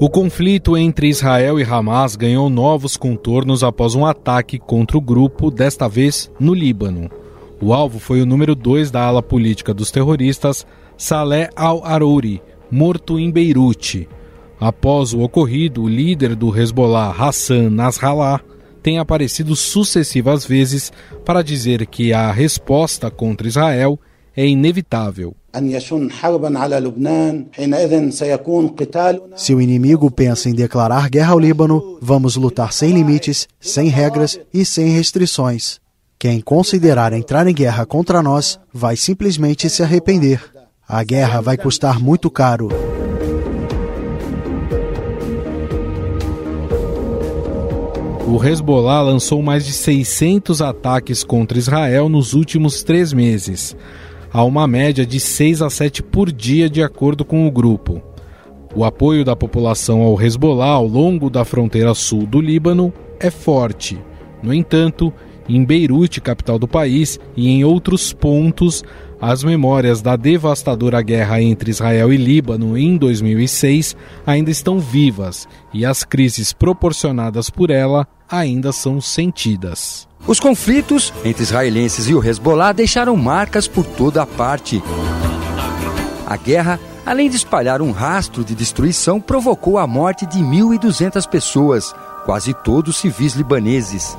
O conflito entre Israel e Hamas ganhou novos contornos após um ataque contra o grupo, desta vez no Líbano. O alvo foi o número 2 da ala política dos terroristas, Saleh al-Arouri, morto em Beirute. Após o ocorrido, o líder do Hezbollah, Hassan Nasrallah, tem aparecido sucessivas vezes para dizer que a resposta contra Israel é inevitável. Se o inimigo pensa em declarar guerra ao Líbano, vamos lutar sem limites, sem regras e sem restrições. Quem considerar entrar em guerra contra nós vai simplesmente se arrepender. A guerra vai custar muito caro. O Hezbollah lançou mais de 600 ataques contra Israel nos últimos três meses a uma média de 6 a 7 por dia, de acordo com o grupo. O apoio da população ao Hezbollah ao longo da fronteira sul do Líbano é forte. No entanto, em Beirute, capital do país, e em outros pontos, as memórias da devastadora guerra entre Israel e Líbano em 2006 ainda estão vivas e as crises proporcionadas por ela ainda são sentidas. Os conflitos entre israelenses e o Hezbollah deixaram marcas por toda a parte. A guerra, além de espalhar um rastro de destruição, provocou a morte de 1.200 pessoas, quase todos civis libaneses.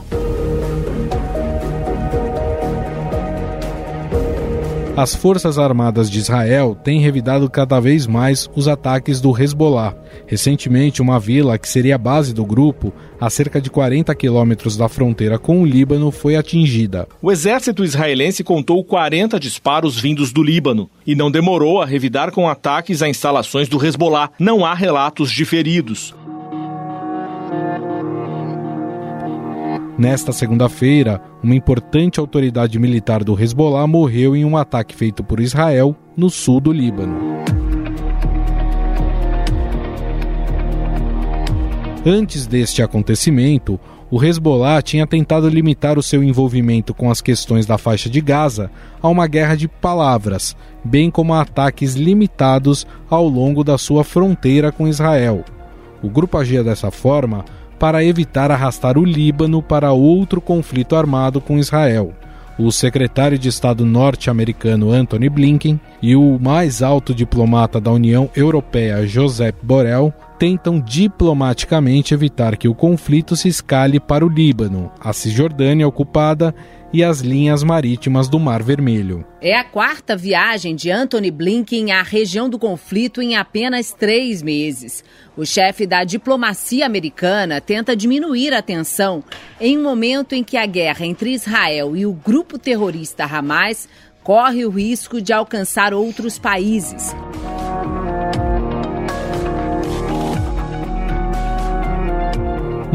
As Forças Armadas de Israel têm revidado cada vez mais os ataques do Hezbollah. Recentemente, uma vila que seria a base do grupo, a cerca de 40 quilômetros da fronteira com o Líbano, foi atingida. O exército israelense contou 40 disparos vindos do Líbano e não demorou a revidar com ataques a instalações do Hezbollah. Não há relatos de feridos. Nesta segunda-feira, uma importante autoridade militar do Hezbollah morreu em um ataque feito por Israel no sul do Líbano. Antes deste acontecimento, o Hezbollah tinha tentado limitar o seu envolvimento com as questões da faixa de Gaza a uma guerra de palavras, bem como a ataques limitados ao longo da sua fronteira com Israel. O grupo agia dessa forma para evitar arrastar o Líbano para outro conflito armado com Israel. O secretário de Estado norte-americano Anthony Blinken e o mais alto diplomata da União Europeia Josep Borrell tentam diplomaticamente evitar que o conflito se escale para o Líbano, a Cisjordânia ocupada e as linhas marítimas do Mar Vermelho. É a quarta viagem de Anthony Blinken à região do conflito em apenas três meses. O chefe da diplomacia americana tenta diminuir a tensão em um momento em que a guerra entre Israel e o grupo terrorista Hamas corre o risco de alcançar outros países.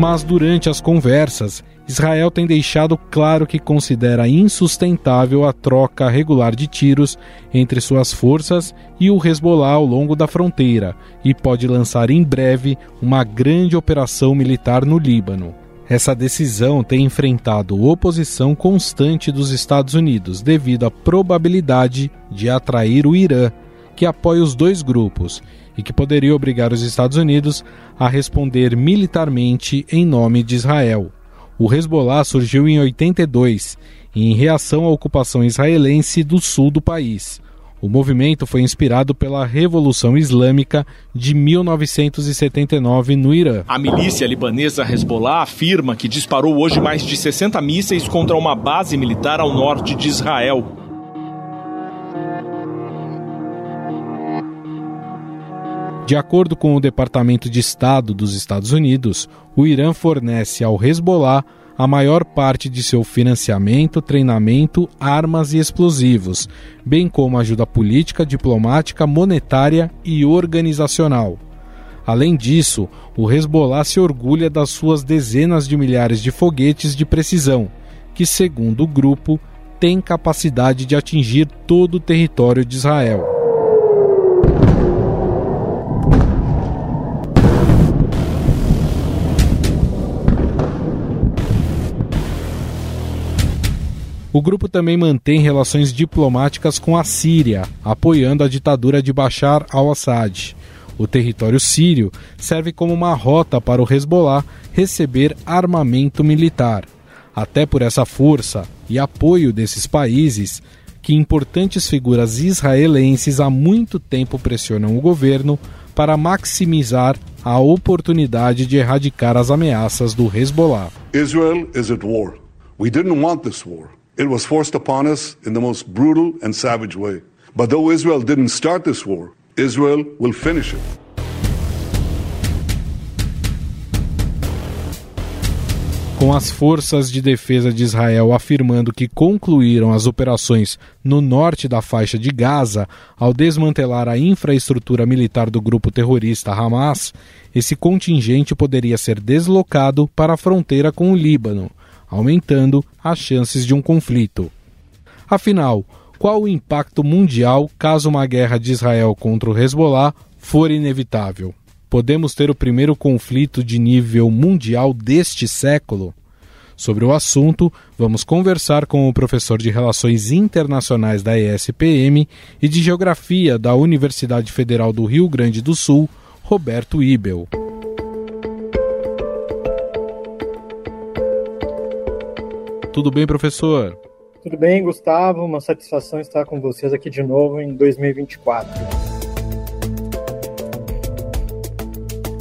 Mas durante as conversas, Israel tem deixado claro que considera insustentável a troca regular de tiros entre suas forças e o Hezbollah ao longo da fronteira e pode lançar em breve uma grande operação militar no Líbano. Essa decisão tem enfrentado oposição constante dos Estados Unidos devido à probabilidade de atrair o Irã, que apoia os dois grupos e que poderia obrigar os Estados Unidos a responder militarmente em nome de Israel. O Hezbollah surgiu em 82, em reação à ocupação israelense do sul do país. O movimento foi inspirado pela Revolução Islâmica de 1979 no Irã. A milícia libanesa Hezbollah afirma que disparou hoje mais de 60 mísseis contra uma base militar ao norte de Israel. De acordo com o Departamento de Estado dos Estados Unidos, o Irã fornece ao Hezbollah a maior parte de seu financiamento, treinamento, armas e explosivos, bem como ajuda política, diplomática, monetária e organizacional. Além disso, o Hezbollah se orgulha das suas dezenas de milhares de foguetes de precisão, que, segundo o grupo, têm capacidade de atingir todo o território de Israel. O grupo também mantém relações diplomáticas com a Síria, apoiando a ditadura de Bashar al-Assad. O território sírio serve como uma rota para o Hezbollah receber armamento militar. Até por essa força e apoio desses países, que importantes figuras israelenses há muito tempo pressionam o governo para maximizar a oportunidade de erradicar as ameaças do Hezbollah. Israel is at war. We didn't want this war. It was forced upon us in the most brutal and savage way. But though Israel didn't start this war, Israel will finish it. Com as forças de defesa de Israel afirmando que concluíram as operações no norte da faixa de Gaza ao desmantelar a infraestrutura militar do grupo terrorista Hamas, esse contingente poderia ser deslocado para a fronteira com o Líbano, aumentando as chances de um conflito. Afinal, qual o impacto mundial caso uma guerra de Israel contra o Hezbollah for inevitável? Podemos ter o primeiro conflito de nível mundial deste século? Sobre o assunto, vamos conversar com o professor de Relações Internacionais da ESPM e de Geografia da Universidade Federal do Rio Grande do Sul, Roberto Ibel. Tudo bem, professor? Tudo bem, Gustavo. Uma satisfação estar com vocês aqui de novo em 2024.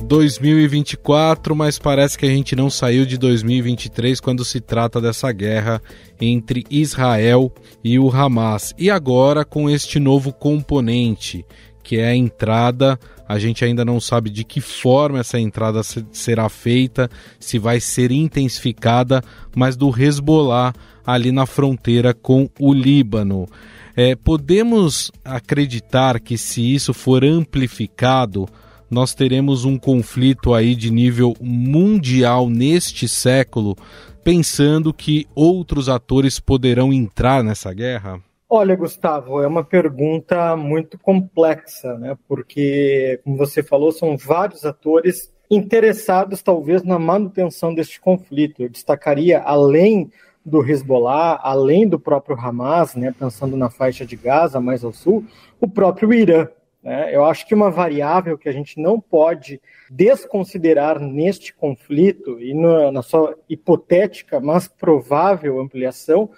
2024, mas parece que a gente não saiu de 2023 quando se trata dessa guerra entre Israel e o Hamas. E agora com este novo componente, que é a entrada. A gente ainda não sabe de que forma essa entrada será feita, se vai ser intensificada, mas do Hezbollah ali na fronteira com o Líbano. É, podemos acreditar que se isso for amplificado, nós teremos um conflito aí de nível mundial neste século, pensando que outros atores poderão entrar nessa guerra? Olha, Gustavo, é uma pergunta muito complexa, né? Porque, como você falou, são vários atores interessados, talvez, na manutenção deste conflito. Eu destacaria, além do Hezbollah, além do próprio Hamas, né, pensando na faixa de Gaza mais ao sul, o próprio Irã. Né? Eu acho que uma variável que a gente não pode desconsiderar neste conflito e na, na sua hipotética, mas provável ampliação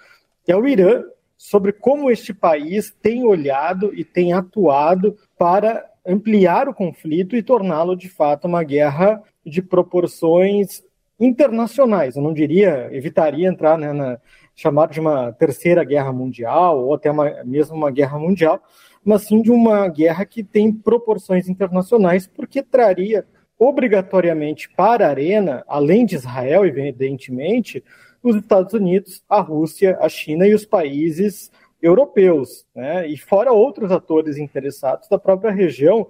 é o Irã, sobre como este país tem olhado e tem atuado para ampliar o conflito e torná-lo de fato uma guerra de proporções internacionais. Eu não diria, evitaria entrar né, na chamada de uma terceira guerra mundial ou até uma, mesmo uma guerra mundial, mas sim de uma guerra que tem proporções internacionais, porque traria obrigatoriamente para a arena, além de Israel, evidentemente, os Estados Unidos, a Rússia, a China e os países europeus, né? e fora outros atores interessados da própria região,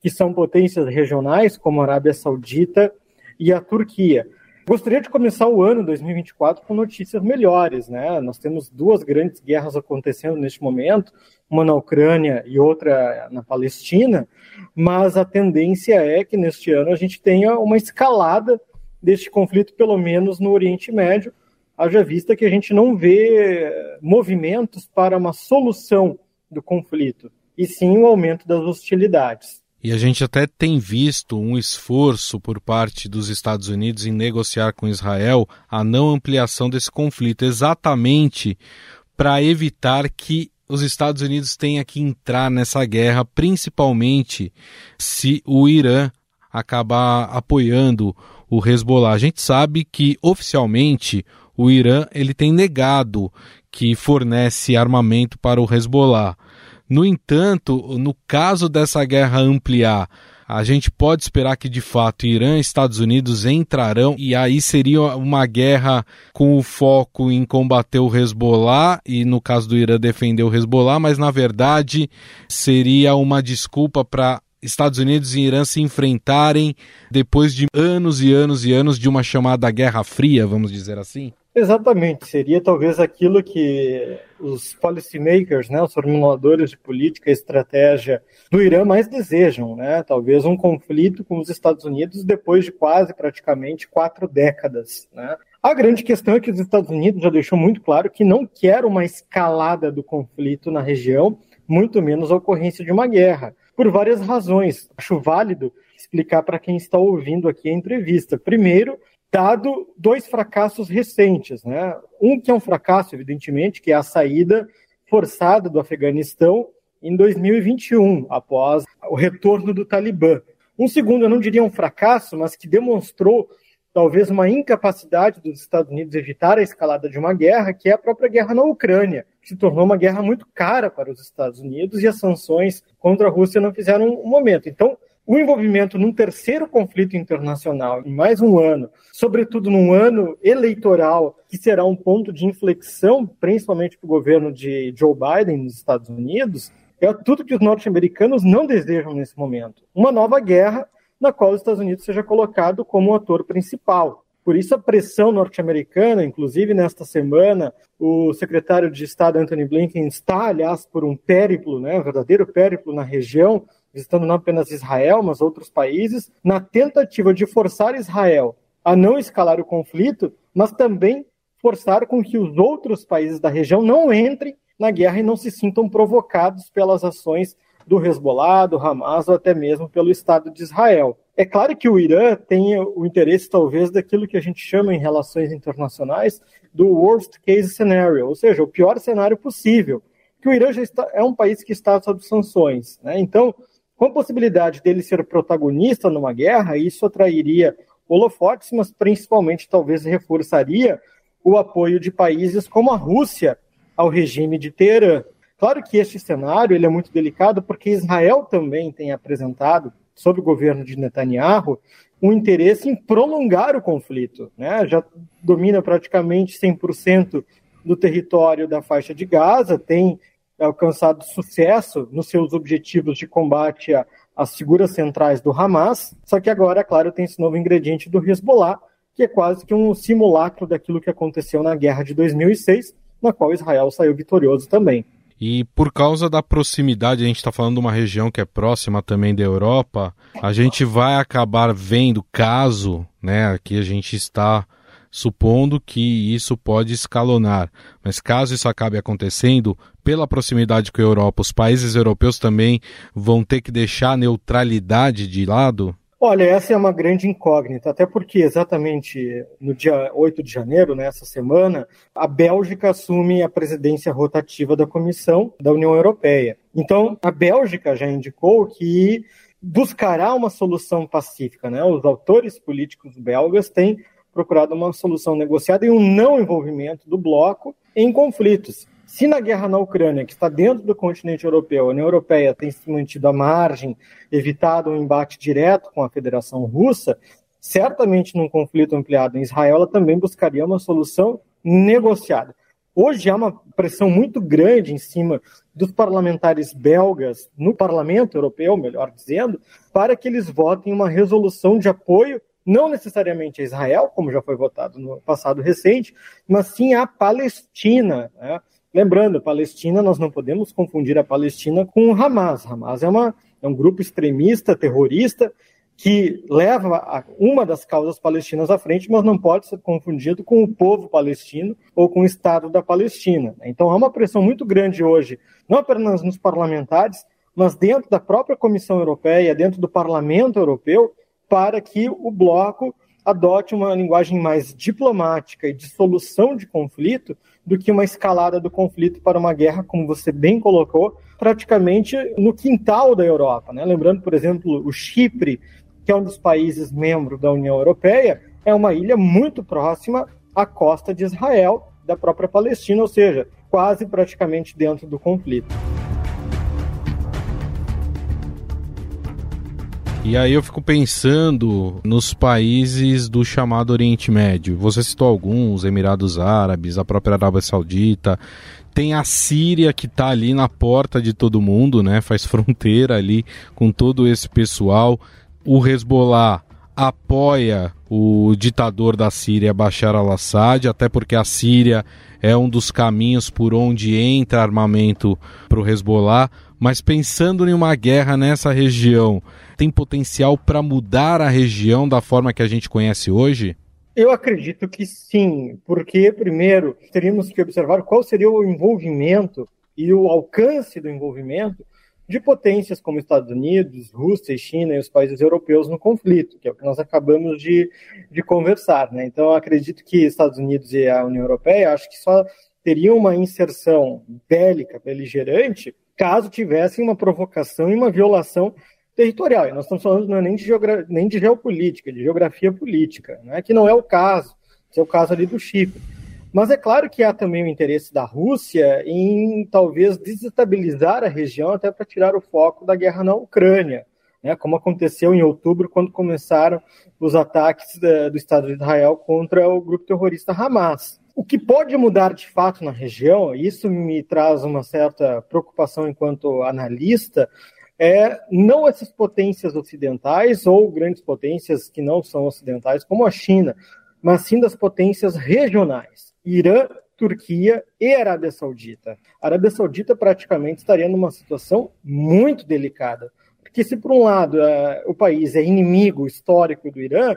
que são potências regionais, como a Arábia Saudita e a Turquia. Gostaria de começar o ano 2024 com notícias melhores, né? Nós temos duas grandes guerras acontecendo neste momento, uma na Ucrânia e outra na Palestina, mas a tendência é que neste ano a gente tenha uma escalada deste conflito, pelo menos no Oriente Médio, haja vista que a gente não vê movimentos para uma solução do conflito, e sim o aumento das hostilidades. E a gente até tem visto um esforço por parte dos Estados Unidos em negociar com Israel a não ampliação desse conflito, exatamente para evitar que os Estados Unidos tenham que entrar nessa guerra, principalmente se o Irã acabar apoiando o Hezbollah. A gente sabe que oficialmente o Irã ele tem negado que fornece armamento para o Hezbollah. No entanto, no caso dessa guerra ampliar, a gente pode esperar que de fato Irã e Estados Unidos entrarão e aí seria uma guerra com o foco em combater o Hezbollah e no caso do Irã defender o Hezbollah, mas na verdade seria uma desculpa para Estados Unidos e Irã se enfrentarem depois de anos e anos e anos de uma chamada Guerra Fria, vamos dizer assim? Exatamente, seria talvez aquilo que os policymakers, né, os formuladores de política e estratégia do Irã mais desejam, né? Talvez um conflito com os Estados Unidos depois de quase praticamente quatro décadas, né? A grande questão é que os Estados Unidos já deixou muito claro que não quer uma escalada do conflito na região, muito menos a ocorrência de uma guerra. por várias razões. Acho válido explicar para quem está ouvindo aqui a entrevista. Primeiro, dado dois fracassos recentes, né? Um que é um fracasso, evidentemente, que é a saída forçada do Afeganistão em 2021, após o retorno do Talibã. Um segundo, eu não diria um fracasso, mas que demonstrou talvez uma incapacidade dos Estados Unidos evitar a escalada de uma guerra, que é a própria guerra na Ucrânia, que se tornou uma guerra muito cara para os Estados Unidos e as sanções contra a Rússia não fizeram um momento. Então, o envolvimento num terceiro conflito internacional em mais um ano, sobretudo num ano eleitoral, que será um ponto de inflexão, principalmente para o governo de Joe Biden nos Estados Unidos, é tudo que os norte-americanos não desejam nesse momento. Uma nova guerra na qual os Estados Unidos seja colocado como ator principal. Por isso, a pressão norte-americana, inclusive nesta semana, o secretário de Estado Anthony Blinken está, aliás, por um périplo, né, um verdadeiro périplo na região, visitando não apenas Israel, mas outros países, na tentativa de forçar Israel a não escalar o conflito, mas também forçar com que os outros países da região não entrem na guerra e não se sintam provocados pelas ações do Hezbollah, do Hamas ou até mesmo pelo Estado de Israel. É claro que o Irã tem o interesse, talvez, daquilo que a gente chama em relações internacionais do worst case scenario, ou seja, o pior cenário possível. Que o Irã já está, é um país que está sob sanções. Né? Então, com a possibilidade dele ser protagonista numa guerra, isso atrairia holofotes, mas principalmente talvez reforçaria o apoio de países como a Rússia ao regime de Teherã. Claro que este cenário ele é muito delicado porque Israel também tem apresentado, sob o governo de Netanyahu, um interesse em prolongar o conflito. Né? Já domina praticamente 100% do território da faixa de Gaza, tem alcançado sucesso nos seus objetivos de combate às figuras centrais do Hamas, só que agora, é claro, tem esse novo ingrediente do Hezbollah, que é quase que um simulacro daquilo que aconteceu na guerra de 2006, na qual Israel saiu vitorioso também. E por causa da proximidade, a gente está falando de uma região que é próxima também da Europa, a gente vai acabar vendo caso, né, aqui a gente está supondo que isso pode escalonar. Mas caso isso acabe acontecendo, pela proximidade com a Europa, os países europeus também vão ter que deixar a neutralidade de lado? Olha, essa é uma grande incógnita, até porque exatamente no dia 8 de janeiro, nessa semana, a Bélgica assume a presidência rotativa da Comissão da União Europeia. Então, a Bélgica já indicou que buscará uma solução pacífica, né? Os autores políticos belgas têm procurado uma solução negociada e um não envolvimento do bloco em conflitos. Se na guerra na Ucrânia, que está dentro do continente europeu, a União Europeia tem se mantido à margem, evitado um embate direto com a Federação Russa, certamente num conflito ampliado em Israel, ela também buscaria uma solução negociada. Hoje há uma pressão muito grande em cima dos parlamentares belgas no parlamento europeu, melhor dizendo, para que eles votem uma resolução de apoio não necessariamente a Israel, como já foi votado no passado recente, mas sim a Palestina. Né? Lembrando, Palestina, nós não podemos confundir a Palestina com o Hamas. Hamas é, uma, é um grupo extremista, terrorista, que leva uma das causas palestinas à frente, mas não pode ser confundido com o povo palestino ou com o Estado da Palestina. Então há uma pressão muito grande hoje, não apenas nos parlamentares, mas dentro da própria Comissão Europeia, dentro do Parlamento Europeu, para que o bloco adote uma linguagem mais diplomática e de solução de conflito do que uma escalada do conflito para uma guerra, como você bem colocou, praticamente no quintal da Europa. Né? Lembrando, por exemplo, o Chipre, que é um dos países membros da União Europeia, é uma ilha muito próxima à costa de Israel, da própria Palestina, ou seja, quase praticamente dentro do conflito. E aí eu fico pensando nos países do chamado Oriente Médio. Você citou alguns, Emirados Árabes, a própria Arábia Saudita. Tem a Síria que está ali na porta de todo mundo, né? Faz fronteira ali com todo esse pessoal. O Hezbollah apoia o ditador da Síria, Bashar al-Assad, até porque a Síria é um dos caminhos por onde entra armamento para o Hezbollah. Mas pensando em uma guerra nessa região, tem potencial para mudar a região da forma que a gente conhece hoje? Eu acredito que sim, porque, primeiro, teríamos que observar qual seria o envolvimento e o alcance do envolvimento de potências como Estados Unidos, Rússia e China e os países europeus no conflito, que é o que nós acabamos de, de conversar. Né? Então, acredito que Estados Unidos e a União Europeia, acho que só teriam uma inserção bélica, beligerante, caso tivessem uma provocação e uma violação territorial. E nós estamos falando não é nem de, nem de geopolítica, de geografia política, né? que não é o caso, que é o caso ali do Chipre. Mas é claro que há também o interesse da Rússia em talvez desestabilizar a região até para tirar o foco da guerra na Ucrânia, né, como aconteceu em outubro, quando começaram os ataques da, do Estado de Israel contra o grupo terrorista Hamas. O que pode mudar de fato na região, isso me traz uma certa preocupação enquanto analista, é não essas potências ocidentais ou grandes potências que não são ocidentais, como a China, mas sim das potências regionais. Irã, Turquia e Arábia Saudita. A Arábia Saudita praticamente estaria numa situação muito delicada, porque se por um lado é, o país é inimigo histórico do Irã,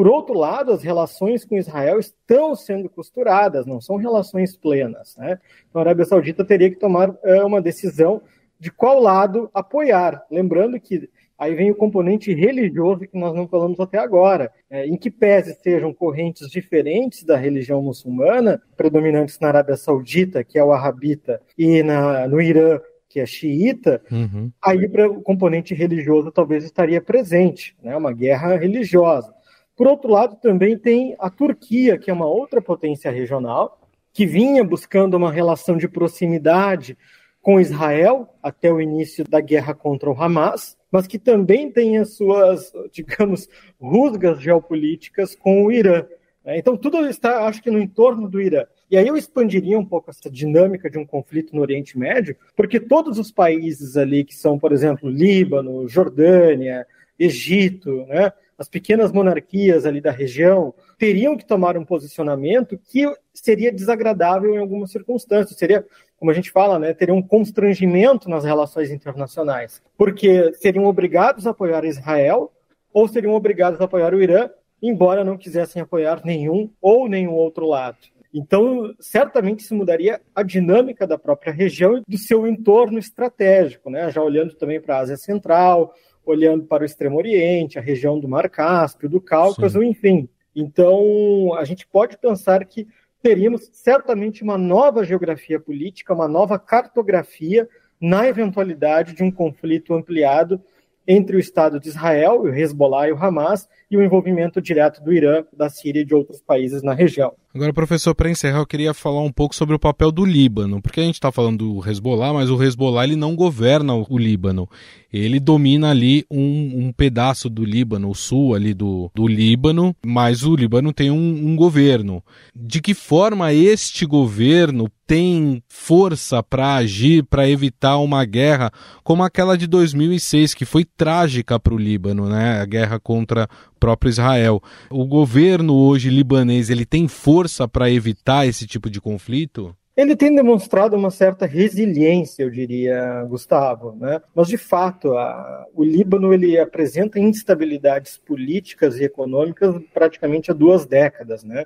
por outro lado as relações com Israel estão sendo costuradas, não são relações plenas. Né? Então a Arábia Saudita teria que tomar é, uma decisão de qual lado apoiar, lembrando que Aí vem o componente religioso que nós não falamos até agora, é, em que pese sejam correntes diferentes da religião muçulmana, predominantes na Arábia Saudita, que é o arabita, e na, no Irã, que é xiita, uhum. aí o componente religioso talvez estaria presente, né, uma guerra religiosa. Por outro lado, também tem a Turquia, que é uma outra potência regional, que vinha buscando uma relação de proximidade com Israel até o início da guerra contra o Hamas, mas que também tem as suas, digamos, rusgas geopolíticas com o Irã. Né? Então, tudo está, acho que, no entorno do Irã. E aí eu expandiria um pouco essa dinâmica de um conflito no Oriente Médio, porque todos os países ali que são, por exemplo, Líbano, Jordânia, Egito, né, as pequenas monarquias ali da região, teriam que tomar um posicionamento que seria desagradável em algumas circunstâncias. Seria como a gente fala, né, teriam um constrangimento nas relações internacionais, porque seriam obrigados a apoiar Israel ou seriam obrigados a apoiar o Irã, embora não quisessem apoiar nenhum ou nenhum outro lado. Então, certamente isso mudaria a dinâmica da própria região e do seu entorno estratégico, né? já olhando também para a Ásia Central, olhando para o Extremo Oriente, a região do Mar Cáspio, do Cáucaso, Sim. enfim. Então, a gente pode pensar que teríamos certamente uma nova geografia política, uma nova cartografia na eventualidade de um conflito ampliado entre o Estado de Israel, o Hezbollah e o Hamas, e o envolvimento direto do Irã, da Síria e de outros países na região. Agora, professor, para encerrar, eu queria falar um pouco sobre o papel do Líbano, porque a gente está falando do Hezbollah, mas o Hezbollah ele não governa o Líbano. Ele domina ali um, um pedaço do Líbano, o sul ali do, do Líbano, mas o Líbano tem um, um governo. De que forma este governo tem força para agir, para evitar uma guerra como aquela de 2006, que foi trágica para o Líbano, né? A guerra contra próprio Israel. O governo hoje libanês ele tem força para evitar esse tipo de conflito? Ele tem demonstrado uma certa resiliência, eu diria, Gustavo, né? Mas de fato, a, o Líbano ele apresenta instabilidades políticas e econômicas praticamente há duas décadas, né?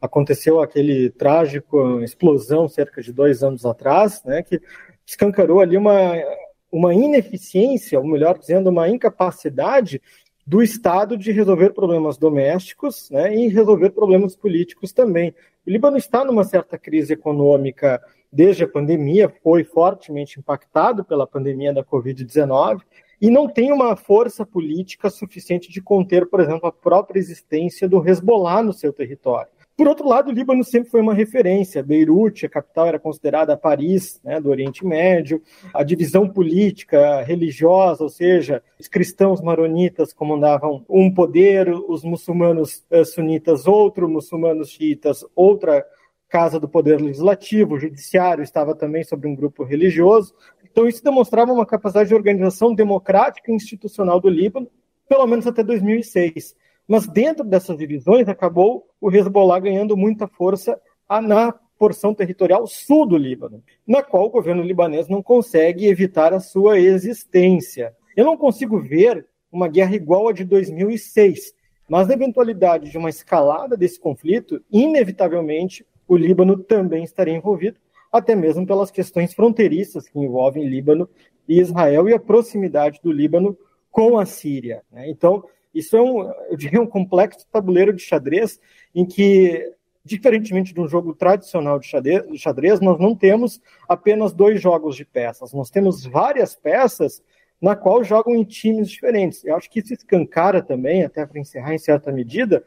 Aconteceu aquele trágico explosão cerca de dois anos atrás, né? Que escancarou ali uma uma ineficiência, ou melhor dizendo, uma incapacidade do Estado de resolver problemas domésticos né, e resolver problemas políticos também. O Líbano está numa certa crise econômica desde a pandemia, foi fortemente impactado pela pandemia da Covid-19 e não tem uma força política suficiente de conter, por exemplo, a própria existência do Hezbollah no seu território. Por outro lado, o Líbano sempre foi uma referência. Beirute, a capital, era considerada Paris né, do Oriente Médio. A divisão política, religiosa, ou seja, os cristãos maronitas comandavam um poder, os muçulmanos uh, sunitas outro, muçulmanos xiitas outra casa do poder legislativo, o judiciário estava também sobre um grupo religioso. Então, isso demonstrava uma capacidade de organização democrática e institucional do Líbano, pelo menos até 2006. Mas dentro dessas divisões acabou o Hezbollah ganhando muita força na porção territorial sul do Líbano, na qual o governo libanês não consegue evitar a sua existência. Eu não consigo ver uma guerra igual a de 2006, mas na eventualidade de uma escalada desse conflito, inevitavelmente o Líbano também estaria envolvido, até mesmo pelas questões fronteiriças que envolvem Líbano e Israel e a proximidade do Líbano com a Síria. Né? Então, isso é um, eu diria, um complexo tabuleiro de xadrez em que, diferentemente de um jogo tradicional de xadrez, nós não temos apenas dois jogos de peças, nós temos várias peças na qual jogam em times diferentes. Eu acho que isso escancara também, até para encerrar em certa medida,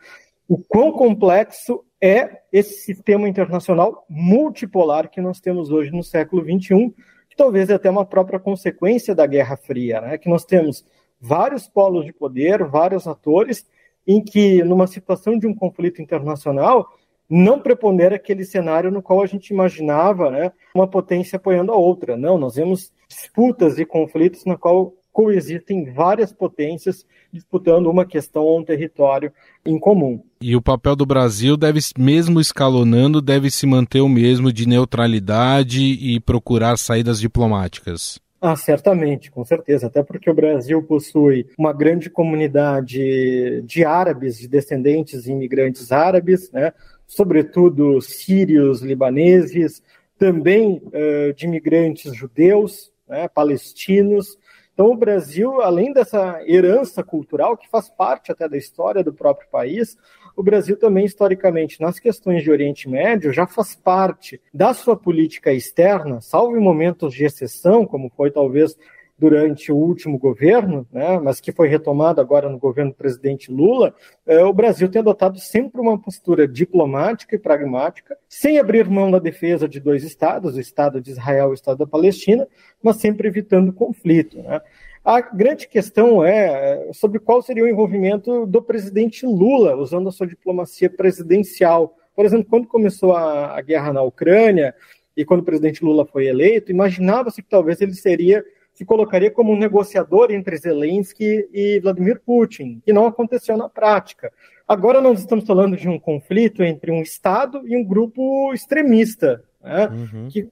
o quão complexo é esse sistema internacional multipolar que nós temos hoje no século XXI, que talvez é até uma própria consequência da Guerra Fria, né? que nós temos vários polos de poder, vários atores, em que, numa situação de um conflito internacional, não prepondera aquele cenário no qual a gente imaginava né, uma potência apoiando a outra. Não, nós vemos disputas e conflitos na qual coexistem várias potências disputando uma questão ou um território em comum. E o papel do Brasil deve, mesmo escalonando, deve se manter o mesmo de neutralidade e procurar saídas diplomáticas. Ah, certamente, com certeza. Até porque o Brasil possui uma grande comunidade de árabes, de descendentes de imigrantes árabes, né? sobretudo sírios, libaneses, também uh, de imigrantes judeus, né? palestinos. Então, o Brasil, além dessa herança cultural, que faz parte até da história do próprio país, o Brasil também, historicamente, nas questões de Oriente Médio, já faz parte da sua política externa, salvo em momentos de exceção, como foi talvez durante o último governo, né, mas que foi retomado agora no governo do presidente Lula, é, o Brasil tem adotado sempre uma postura diplomática e pragmática, sem abrir mão da defesa de dois estados, o Estado de Israel e o Estado da Palestina, mas sempre evitando conflito. Né. A grande questão é sobre qual seria o envolvimento do presidente Lula, usando a sua diplomacia presidencial. Por exemplo, quando começou a, a guerra na Ucrânia e quando o presidente Lula foi eleito, imaginava-se que talvez ele seria se colocaria como um negociador entre Zelensky e Vladimir Putin, que não aconteceu na prática. Agora nós estamos falando de um conflito entre um Estado e um grupo extremista, né, uhum. que é,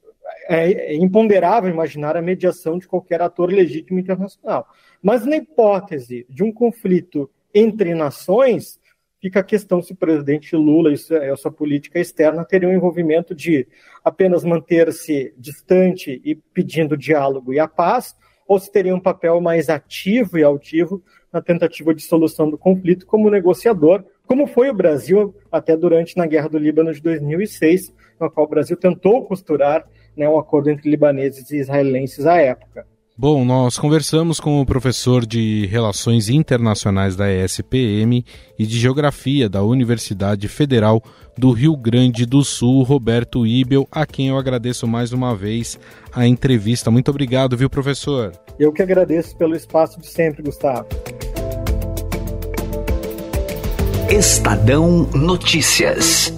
é imponderável imaginar a mediação de qualquer ator legítimo internacional. Mas na hipótese de um conflito entre nações, fica a questão se o presidente Lula e a sua política externa teriam um envolvimento de apenas manter-se distante e pedindo diálogo e a paz, ou se teria um papel mais ativo e altivo na tentativa de solução do conflito como negociador, como foi o Brasil até durante na Guerra do Líbano de 2006, na qual o Brasil tentou costurar né, um acordo entre libaneses e israelenses à época. Bom, nós conversamos com o professor de Relações Internacionais da ESPM e de Geografia da Universidade Federal do Rio Grande do Sul, Roberto Ibel, a quem eu agradeço mais uma vez a entrevista. Muito obrigado, viu, professor? Eu que agradeço pelo espaço de sempre, Gustavo. Estadão Notícias.